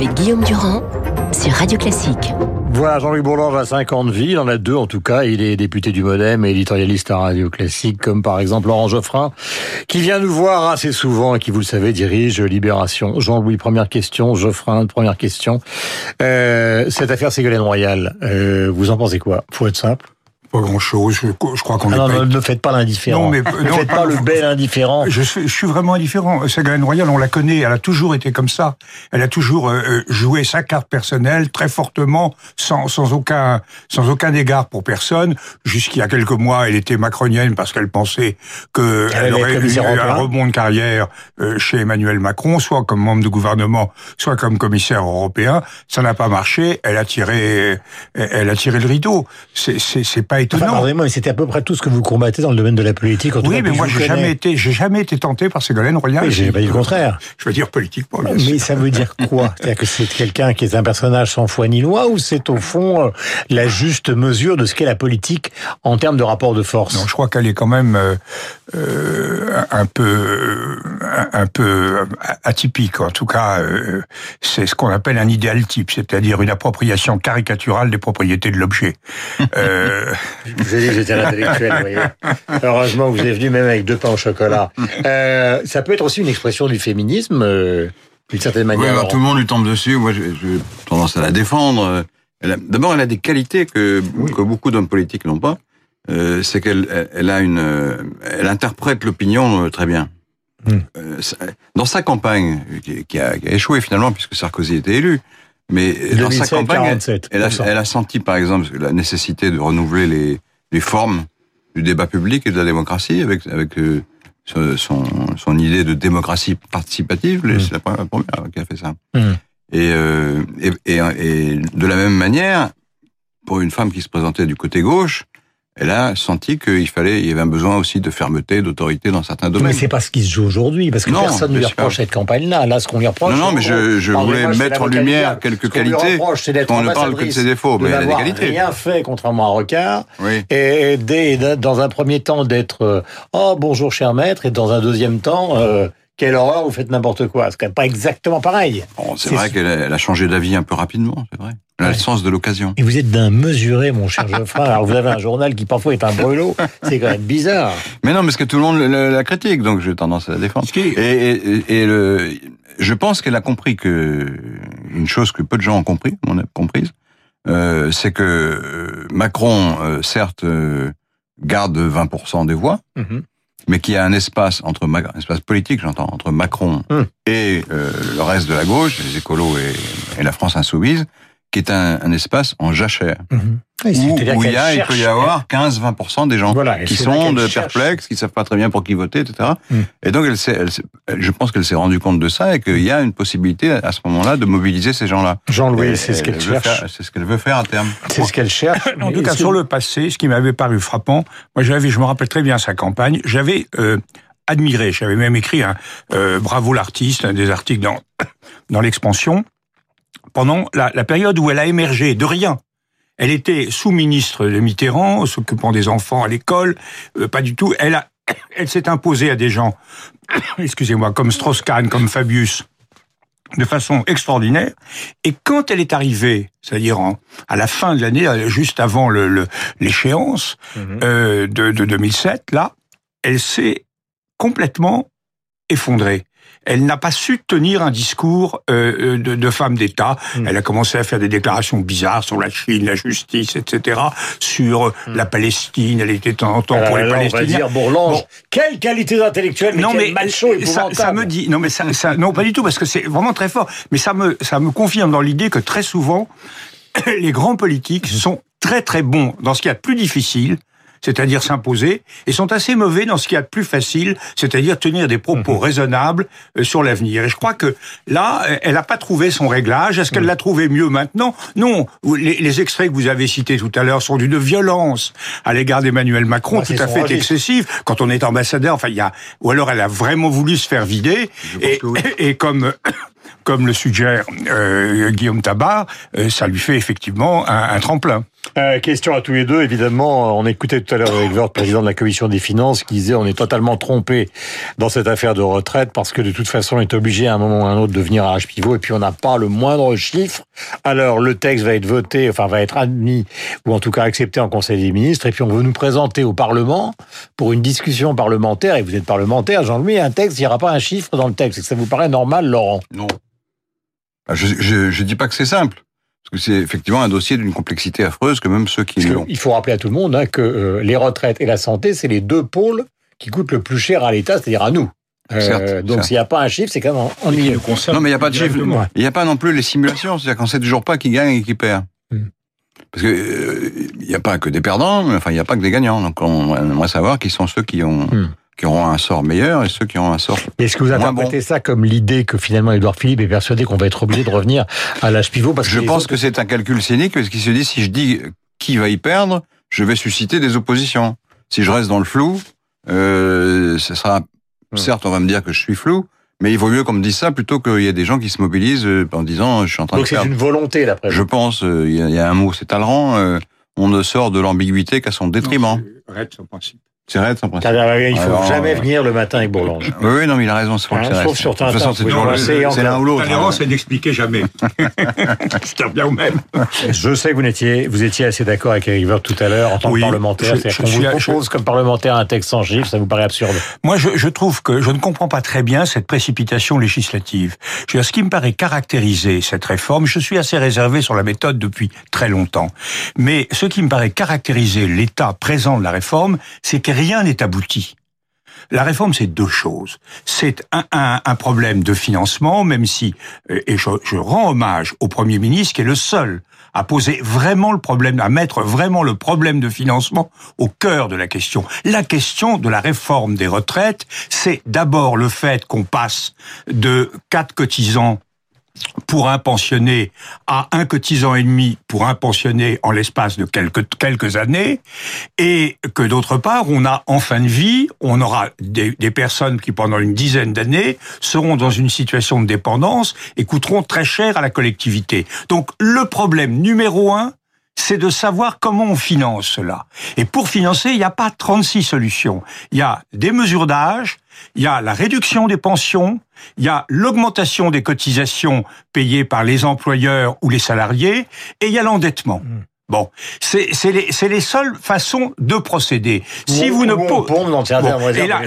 avec Guillaume Durand sur Radio Classique. Voilà, Jean-Louis Bourlange a 50 vies, il en a deux en tout cas. Il est député du Modem et éditorialiste à Radio Classique, comme par exemple Laurent Geoffrin, qui vient nous voir assez souvent et qui, vous le savez, dirige Libération. Jean-Louis, première question. Geoffrin, première question. Euh, cette affaire Ségolène Royal, euh, vous en pensez quoi? Faut être simple pas grand chose. Je, je crois qu'on ah non, non, ne faites pas l'indifférent. Non, mais ne faites pas le bel indifférent. Je suis, je suis vraiment indifférent. Ségolène Royal, on la connaît. Elle a toujours été comme ça. Elle a toujours euh, euh, joué sa carte personnelle très fortement, sans, sans aucun, sans aucun égard pour personne. Jusqu'il y a quelques mois, elle était macronienne parce qu'elle pensait que elle, aurait eu un rebond de carrière euh, chez Emmanuel Macron, soit comme membre du gouvernement, soit comme commissaire européen. Ça n'a pas marché. Elle a tiré, elle a tiré le rideau. C'est, c'est pas étonnant. mais c'était à peu près tout ce que vous combattez dans le domaine de la politique. En oui, mais moi, j'ai jamais été, j'ai jamais été tenté par Ségolène Royal. Oui, j'ai pas dit le contraire. Je veux dire politiquement. mais ça veut dire quoi? C'est-à-dire que c'est quelqu'un qui est un personnage sans foi ni loi, ou c'est au fond euh, la juste mesure de ce qu'est la politique en termes de rapport de force? Non, je crois qu'elle est quand même euh, euh un peu, un peu atypique. En tout cas, c'est ce qu'on appelle un idéal type, c'est-à-dire une appropriation caricaturale des propriétés de l'objet. euh, vous avez dit que j'étais un intellectuel, vous voyez. Heureusement, vous êtes venu même avec deux pains au chocolat. Euh, ça peut être aussi une expression du féminisme, euh, d'une certaine manière. Oui, tout le monde lui tombe dessus. Moi, j'ai tendance à la défendre. D'abord, elle a des qualités que, que beaucoup d'hommes politiques n'ont pas. Euh, c'est qu'elle elle a une, elle interprète l'opinion très bien. Hmm. Dans sa campagne, qui, a, qui, a, échoué finalement puisque Sarkozy était élu, mais dans sa campagne, elle, a, elle, a, senti par exemple la nécessité de renouveler les, les, formes du débat public et de la démocratie avec, avec euh, son, son, idée de démocratie participative. Mm. C'est la première qui a fait ça. Mm. Et, euh, et, et, et, de la même manière, pour une femme qui se présentait du côté gauche, elle a senti qu'il fallait, il y avait un besoin aussi de fermeté, d'autorité dans certains domaines. Mais c'est pas ce qui se joue aujourd'hui, parce que personne ne lui reproche cette campagne-là. Là, ce qu'on lui reproche. Non, non, mais je, je voulais mettre en lumière quelques qualités. On ne parle que de ses défauts, mais elle a des qualités. rien fait, contrairement à Rocard. Oui. Et, dans un premier temps, d'être, euh, oh, bonjour, cher maître, et dans un deuxième temps, euh, quelle horreur, vous faites n'importe quoi. C'est quand même pas exactement pareil. Bon, c'est vrai qu'elle a, changé d'avis un peu rapidement, c'est vrai. Elle a le sens de l'occasion. Et vous êtes d'un mesuré, mon cher Geoffroy. Alors vous avez un journal qui parfois est un brûlot. C'est quand même bizarre. Mais non, parce que tout le monde la critique, donc j'ai tendance à la défendre. Et, et, et le, je pense qu'elle a compris que une chose que peu de gens ont compris, on a comprise, euh, c'est que euh, Macron, euh, certes, euh, garde 20% des voix, mm-hmm mais qui a un espace entre un espace politique, j'entends, entre Macron hum. et euh, le reste de la gauche, les écolos et, et la France insoumise, qui est un, un espace en jachère. Mmh. Où, il, y a, il peut y avoir 15-20% des gens qui sont de perplexes, qui savent pas très bien pour qui voter, etc. Mmh. Et donc, elle, elle, je pense qu'elle s'est rendue compte de ça et qu'il y a une possibilité à ce moment-là de mobiliser ces gens-là. Jean-Louis, c'est ce qu'elle cherche. C'est ce qu'elle veut faire à terme. C'est ce qu'elle cherche. en tout cas, sur le passé, ce qui m'avait paru frappant, moi j'avais, je me rappelle très bien sa campagne, j'avais euh, admiré, j'avais même écrit un euh, Bravo l'artiste, des articles dans, dans l'expansion, pendant la, la période où elle a émergé de rien. Elle était sous-ministre de Mitterrand, s'occupant des enfants à l'école, euh, pas du tout. Elle a, elle s'est imposée à des gens, excusez-moi, comme Strauss-Kahn, comme Fabius, de façon extraordinaire. Et quand elle est arrivée, c'est-à-dire à la fin de l'année, euh, juste avant l'échéance le, mhm. euh, de, de 2007, là, elle s'est complètement effondrée elle n'a pas su tenir un discours euh, euh, de, de, femme d'État. Hmm. Elle a commencé à faire des déclarations bizarres sur la Chine, la justice, etc., sur euh, hmm. la Palestine. Elle était en temps pour les Palestiniens. On va dire Bourlange, quelle qualité intellectuelle, mais non, mais ça, ça, me dit, non mais ça, ça, non pas du tout parce que c'est vraiment très fort. Mais ça me, ça me confirme dans l'idée que très souvent les grands politiques sont très très bons dans ce qu'il y a de plus difficile, c'est-à-dire s'imposer, et sont assez mauvais dans ce qu'il y a de plus facile, c'est-à-dire tenir des propos mhm. raisonnables euh, sur l'avenir. Et je crois que là, elle n'a pas trouvé son réglage. Est-ce qu'elle mhm. l'a trouvé mieux maintenant? Non. Les, les, extraits que vous avez cités tout à l'heure sont d'une violence à l'égard d'Emmanuel Macron tout à fait excessive. Quand on est ambassadeur, enfin, il y a, ou alors elle a vraiment voulu se faire vider, et, et comme comme le suggère euh, Guillaume Tabar, euh, ça lui fait effectivement un, un tremplin. Euh, question à tous les deux, évidemment. On écoutait tout à l'heure avec le président de la commission des finances, qui disait on est totalement trompé dans cette affaire de retraite parce que de toute façon on est obligé à un moment ou à un autre de venir à H-Pivot et puis on n'a pas le moindre chiffre. Alors le texte va être voté, enfin va être admis ou en tout cas accepté en Conseil des ministres et puis on veut nous présenter au Parlement pour une discussion parlementaire et vous êtes parlementaire, Jean-Louis, un texte, il n'y aura pas un chiffre dans le texte. Est-ce que ça vous paraît normal, Laurent? Non. Ah, Je, je dis pas que c'est simple. Parce que c'est effectivement un dossier d'une complexité affreuse que même ceux qui l'ont. Il faut rappeler à tout le monde hein, que euh, les retraites et la santé, c'est les deux pôles qui coûtent le plus cher à l'État, c'est-à-dire à nous. Euh, Certes, donc s'il n'y a pas un chiffre, c'est quand même ennuyeux. Non, mais il n'y a pas de chiffre. Il n'y a pas non plus les simulations. C'est-à-dire qu'on sait toujours pas qui gagne et qui perd. Hmm. Parce que euh, il n'y a pas que des perdants, mais enfin il n'y a pas que des gagnants. Donc on, on aimerait savoir qui sont ceux qui ont Hmm. Qui auront un sort meilleur et ceux qui auront un sort. Est-ce que vous Moins interprétez ça comme l'idée que finalement Édouard Philippe est persuadé qu'on va être obligé de revenir à l'âge pivot parce que Je pense autres- que c'est un calcul cynique parce qu'il se dit si je dis qui va y perdre, je vais susciter des oppositions. Si je reste dans le flou, euh, ce sera Hmm. certes on va me dire que je suis flou, mais il vaut mieux qu'on me dise ça plutôt qu'il y ait des gens qui se mobilisent euh, en disant je suis en train donc de c'est perdre. une volonté d'après Je vous. pense, euh, il y, a- un mot, c'est Talleyrand, on ne sort de l'ambiguïté qu'à son détriment. Non, c'est Arrête son principe. C'est principe. C'est-à-dire, Il faut Alors, jamais euh, venir le matin avec Bourlange. Oui, oui, non, mais il a raison, c'est Hein, c'est sauf sur De toute façon, Tintin, c'est toujours c'est l'un ou l'autre. Talleyrand, hein. c'est d'expliquer jamais. Je reviens au même. Je sais que vous étiez, vous étiez assez d'accord avec Eric tout à l'heure en tant Oui, que parlementaire. je- C'est-à-dire je qu'on vous propose comme parlementaire un texte sans chiffres, ça vous paraît absurde Moi, je, je trouve que je ne comprends pas très bien cette précipitation législative. Je veux dire, ce qui me paraît caractériser cette réforme, je suis assez réservé sur la méthode depuis très longtemps, mais ce qui me paraît caractériser l'état présent de la réforme, c'est que rien n'est abouti. La réforme, c'est deux choses. C'est un, problème de financement, même si, euh, et je, je rends hommage au Premier ministre, qui est le seul à poser vraiment le problème, à mettre vraiment le problème de financement au cœur de la question. La question de la réforme des retraites, c'est d'abord le fait qu'on passe de quatre cotisants pour un pensionné à un cotisant et demi pour un pensionné en l'espace de quelques, quelques années, et que d'autre part, on a en fin de vie, on aura des, des personnes qui pendant une dizaine d'années seront dans une situation de dépendance et coûteront très cher à la collectivité. Donc le problème numéro un, c'est de savoir comment on finance cela. Et pour financer, il n'y a pas 36 solutions. Il y a des mesures d'âge, il y a la réduction des pensions, il y a l'augmentation des cotisations payées par les employeurs ou les salariés, et il y a l'endettement. Bon, c'est les, les seules façons de procéder. Si Ou- vous ne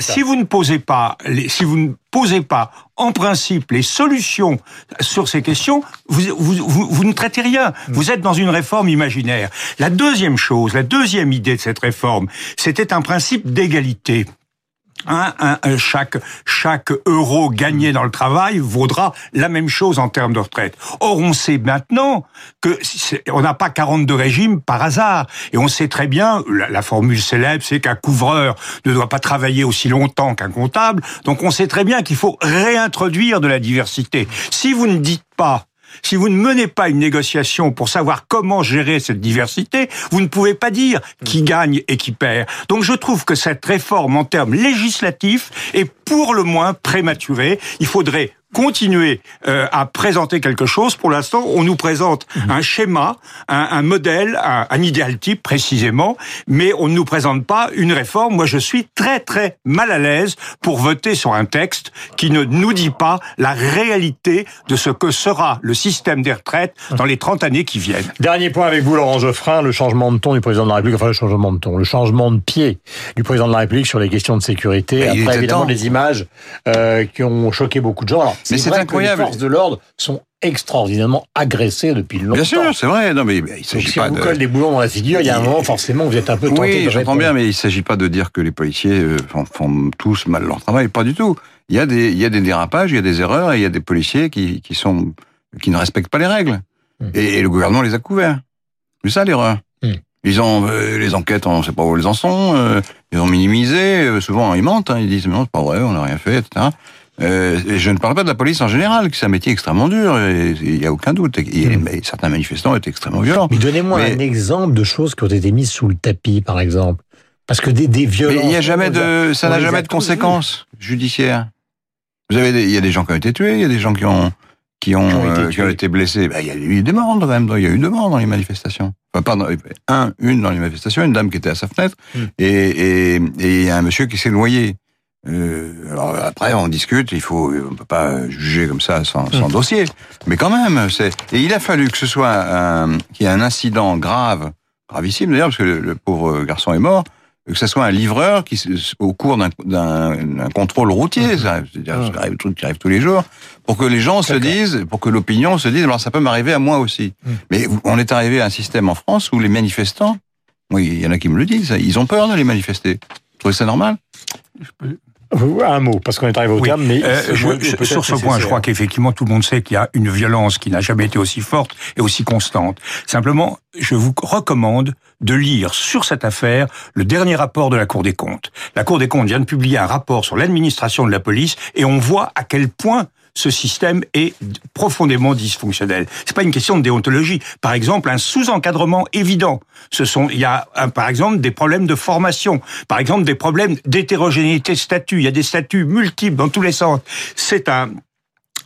si vous posez pas, les, si vous ne posez pas en principe les solutions sur ces questions, vous, vous, vous, vous ne traitez rien. Mm. Vous êtes dans une réforme imaginaire. La deuxième chose, la deuxième idée de cette réforme, c'était un principe d'égalité. Un, un, un- chaque, chaque euro gagné dans le travail vaudra la même chose en termes de retraite. Or, on sait maintenant que on n'a pas 42 régimes par hasard. Et on sait très bien, la, la formule célèbre, c'est qu'un couvreur ne doit pas travailler aussi longtemps qu'un comptable. Donc, on sait très bien qu'il faut réintroduire de la diversité. Si vous ne dites pas si vous ne menez pas une négociation pour savoir comment gérer cette diversité, vous ne pouvez pas dire qui gagne et qui perd. Donc je trouve que cette réforme en termes législatifs est pour le moins prématurée. Il faudrait continuer euh, à présenter quelque chose. Pour l'instant, on nous présente un schéma, un, un modèle, un, un idéal type précisément, mais on ne nous présente pas une réforme. Moi, je suis très très mal à l'aise pour voter sur un texte qui ne nous dit pas la réalité de ce que sera le système des retraites dans les 30 années qui viennent. Dernier point avec vous, Laurent Geoffrin, le changement de ton du président de la République, enfin le changement de ton, le changement de pied du président de la République sur les questions de sécurité. Mais Après, évidemment, temps. des images euh, qui ont choqué beaucoup de gens. Alors, Mais c'est incroyable. Les forces de l'ordre sont extraordinairement agressées depuis longtemps. Bien sûr, c'est vrai. Non, mais il s'agit si pas on de. colle des boulons dans la figure, il y a un moment, forcément, vous êtes un peu tenté Oui, de j'entends bien, mais il s'agit pas de dire que les policiers euh, font, font tous mal leur travail, pas du tout. Il y a des, il y a des dérapages, il y a des erreurs, et il y a des policiers qui, qui sont, qui ne respectent pas les règles. Hmm. Et, et le gouvernement les a couverts. C'est ça l'erreur. Hmm. Ils ont euh, les enquêtes, on ne sait pas où elles en sont. euh, ils ont minimisé. euh, souvent, ils mentent. hein, ils disent mais non, c'est pas vrai, on n'a rien fait, etc. Euh, et je ne parle pas de la police en général, qui c'est un métier extrêmement dur. Il n'y a aucun doute. Et, et- Hmm. mais certains manifestants étaient extrêmement violents. Mais donnez-moi Mais- un exemple de choses qui ont été mises sous le tapis, par exemple. Parce que des, des violences. Mais il n'y a jamais de, ça n'a jamais de conséquences judiciaires. Vous avez, des- il y a des gens qui ont été tués, il y a des gens qui ont, qui ont, euh, qui ont été blessés. Ben, il y a eu des morts quand même. Il y a eu deux morts dans les manifestations. Enfin, pardon, un, une dans les manifestations, une dame qui était à sa fenêtre, Hmm. et, et, et il y a un monsieur qui s'est noyé. Euh, alors après, on discute. Il faut, on peut pas juger comme ça sans, sans dossier. Mais quand même, c'est. Et il a fallu que ce soit un, qu'il y ait un incident grave, gravissime d'ailleurs, parce que le, le pauvre garçon est mort que ce soit un livreur qui, au cours d'un- contrôle routier, ça, c'est-à-dire ça arrive, truc qui arrive tous les jours, pour que les gens se disent, pour que l'opinion se dise, alors ça peut m'arriver à moi aussi. Mais on est arrivé à un système en France où les manifestants, oui, il y en a qui me le disent, ils ont peur d'aller manifester. Vous trouvez ça normal? Un mot, parce qu'on est arrivé au Oui. terme, mais Euh, je- sur ce point, je crois qu'effectivement tout le monde sait qu'il y a une violence qui n'a jamais été aussi forte et aussi constante. Simplement, je vous recommande de lire sur cette affaire le dernier rapport de la Cour des comptes. La Cour des comptes vient de publier un rapport sur l'administration de la police et on voit à quel point ce système est profondément dysfonctionnel. C'est pas une question de déontologie. Par exemple, un sous-encadrement évident. Ce sont, il y a, par exemple, des problèmes de formation. Par exemple, des problèmes d'hétérogénéité de statut. Il y a des statuts multiples dans tous les sens. C'est un,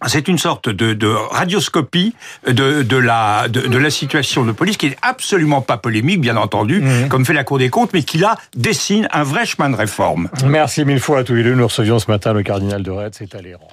c'est une sorte de, de radioscopie de, de, la, de, de la situation de police qui est absolument pas polémique, bien entendu, comme fait la Cour des comptes, mais qui là dessine un vrai chemin de réforme. Merci mille fois à tous les deux. Nous recevions ce matin le cardinal de Retz et Talleyrand.